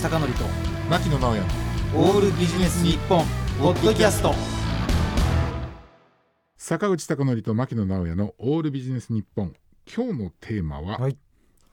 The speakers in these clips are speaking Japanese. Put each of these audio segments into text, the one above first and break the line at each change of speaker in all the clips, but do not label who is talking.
口貴則と
牧野直哉
オールビジネス日本ポッドキャスト。
坂口孝則と牧野直哉のオールビジネス日本。今日のテーマは、
はい。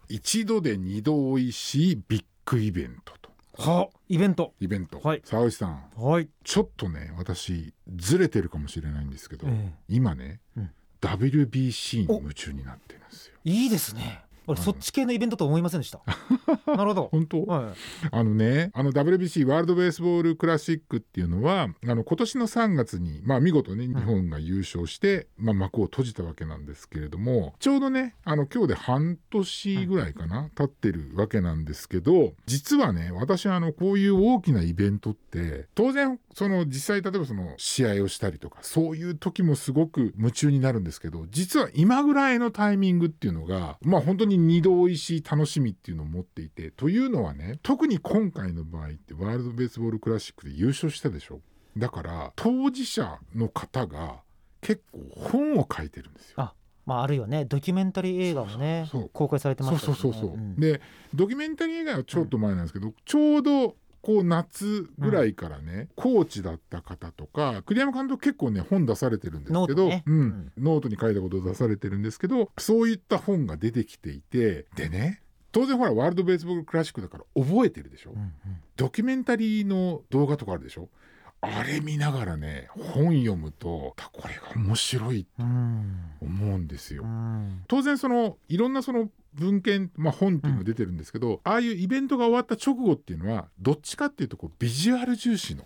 一度で二度おいしいビッグイベントと。
はイベント。
イベント、
はい。
沢口さん
はい、
ちょっとね私ずれてるかもしれないんですけど、
え
今ね、
うん。
WBC に夢中になってるんですよ。
えいいですね俺
うん
そっち系のイベントと思いませんでした。なるほど。
本当、
は
あのね、あの WBC ワールドベースボールクラシックっていうのは、あの今年の3月に、まあ見事ね、日本が優勝して、まあ幕を閉じたわけなんですけれども、ちょうどね、あの今日で半年ぐらいかな、経ってるわけなんですけど、実はね、私はあのこういう大きなイベントって、当然、その実際例えばその試合をしたりとか、そういう時もすごく夢中になるんですけど、実は今ぐらいのタイミングっていうのが、まあ本当に二度おいしい楽しみっていうのを持っていて、というのはね、特に今回の場合ってワールドベースボールクラシックで優勝したでしょ？だから、当事者の方が結構本を書いてるんですよ。
あまああるいはね。ドキュメンタリー映画もね公開されてま
そう
したよね。
そうそうそう、
ん。
でドキュメンタリー映画はちょっと前なんですけど、ちょうどこう夏ぐらいからね、コーチだった方とか栗山監督結構ね本出されてるんですけど
ノートね。
うん。
うん。
ノートに書いたことを出されてるんですけどそういった本が出てきていてでね当然ほらワールドベースボールクラシックだから覚えてるでしょ、
うんうん。
ドキュメンタリーの動画とかあるでしょ？あれ見ながらね本読むとこれが面白いと
うん。
思うんですよ。
う。ん。
当然そのいろんなその文献、まあ、本っていうのが出てるんですけど、ああいうイベントが終わった直後っていうのはどっちかっていうとこうビジュアル重視の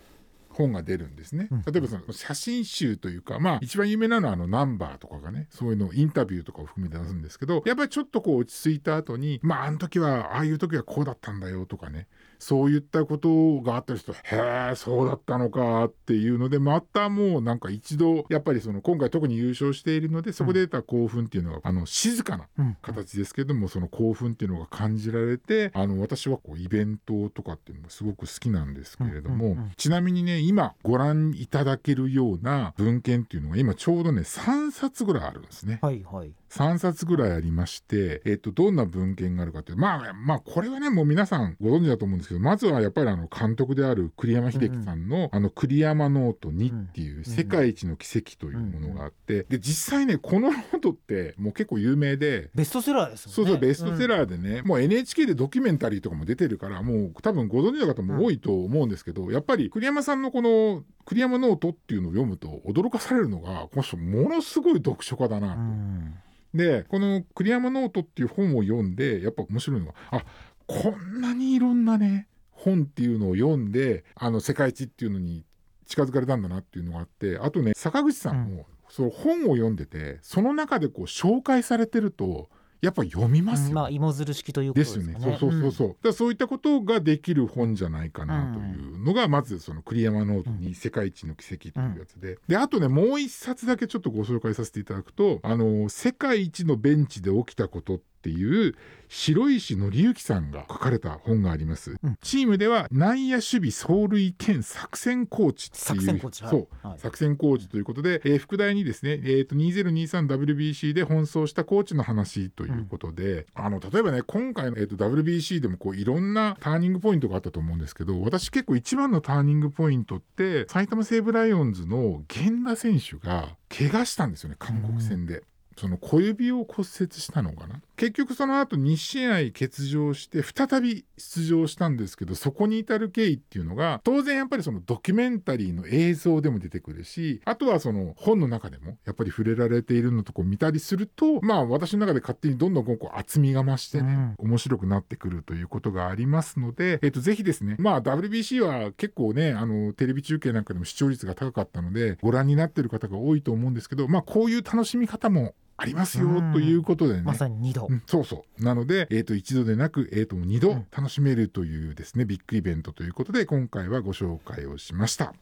本が出るんですね、
うん。
例えばその写真集というかまあ一番有名なのはあのナンバーとかがねそういうのをインタビューとかを含めて出すんですけどやっぱりちょっとこう落ち着いた後にまああの時はああいう時はこうだったんだよとかねそういったことがあったりするとへえそうだったのかっていうのでまたもうなんか一度やっぱりその今回特に優勝しているのでそこで出た興奮っていうのは、あの静かな
うん
形ですけどもその興奮っていうのが感じられてあの私はこうイベントとかっていうのがすごく好きなんですけれども、ちなみにね今ご覧いただけるような文献っていうのが今ちょうどね3冊ぐらいあるんですね。
はいはい
3冊ぐらいありまして、えっと、どんな文献があるかっていうまあまあこれはねもう皆さんご存知だと思うんですけどまずはやっぱりあの監督である栗山英樹さんの、あの栗山ノート2っていう世界一の奇跡というものがあって、で実際ねこのノートってもう結構有名で
ベストセラーですもんね。
そうそう、ベストセラーでね、もう NHK でドキュメンタリーとかも出てるから、もう多分ご存知の方も多いと思うんですけど、やっぱり栗山さんのこの栗山ノートっていうのを読むと驚かされるのが、この人ものすごい読書家だなと。
うん
で、この栗山ノートっていう本を読んで、やっぱ面白いのが、あ、こんなにいろんなね、本っていうのを読んで、あの世界一っていうのに近づかれたんだなっていうのがあって、あとね、坂口さんも、その本を読んでて、その中でこう紹介されてると、やっぱ読みますよ、
うんまあ芋づる式ということ
で
ですね。
よね。そうそうそうそう。だそういったことができる本じゃないかなというのが、まずその栗山ノートに世界一の奇跡というやつで。で、あとね、もう一冊だけちょっとご紹介させていただくと、あの、世界一のベンチで起きたことっていう城石憲之さんが書かれた本があります。
うん
チームでは内野守備走塁兼作戦コーチっていう。
作戦コーチはい
そう。
はい
作戦コーチということで、えー副題にですね、えー、と 2023WBC で奔走したコーチの話ということで、あの例えばね今回の、えー、と WBC でもこういろんなターニングポイントがあったと思うんですけど私結構一番のターニングポイントって埼玉西武ライオンズの源田選手が怪我したんですよね韓国戦で。その小指を骨折したのかな結局その後2試合欠場して再び出場したんですけどそこに至る経緯っていうのが当然やっぱりそのドキュメンタリーの映像でも出てくるしあとはその本の中でもやっぱり触れられているのとこを見たりするとまあ私の中で勝手にどんどんこう厚みが増してね、面白くなってくるということがありますので、えっとぜひですねまあ WBC は結構ねあのテレビ中継なんかでも視聴率が高かったのでご覧になってる方が多いと思うんですけどまあこういう楽しみ方もありますよ
うん
ということでね。
まさに二度。
うんそうそう。なので、えっ、と、一度でなく、えっ、と、二度楽しめるというですね、ビッグイベントということで、今回はご紹介をしました。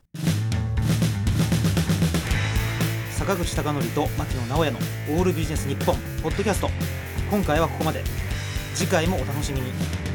坂口孝則と牧野直哉のオールビジネス日本ポッドキャスト今回はここまで次回もお楽しみに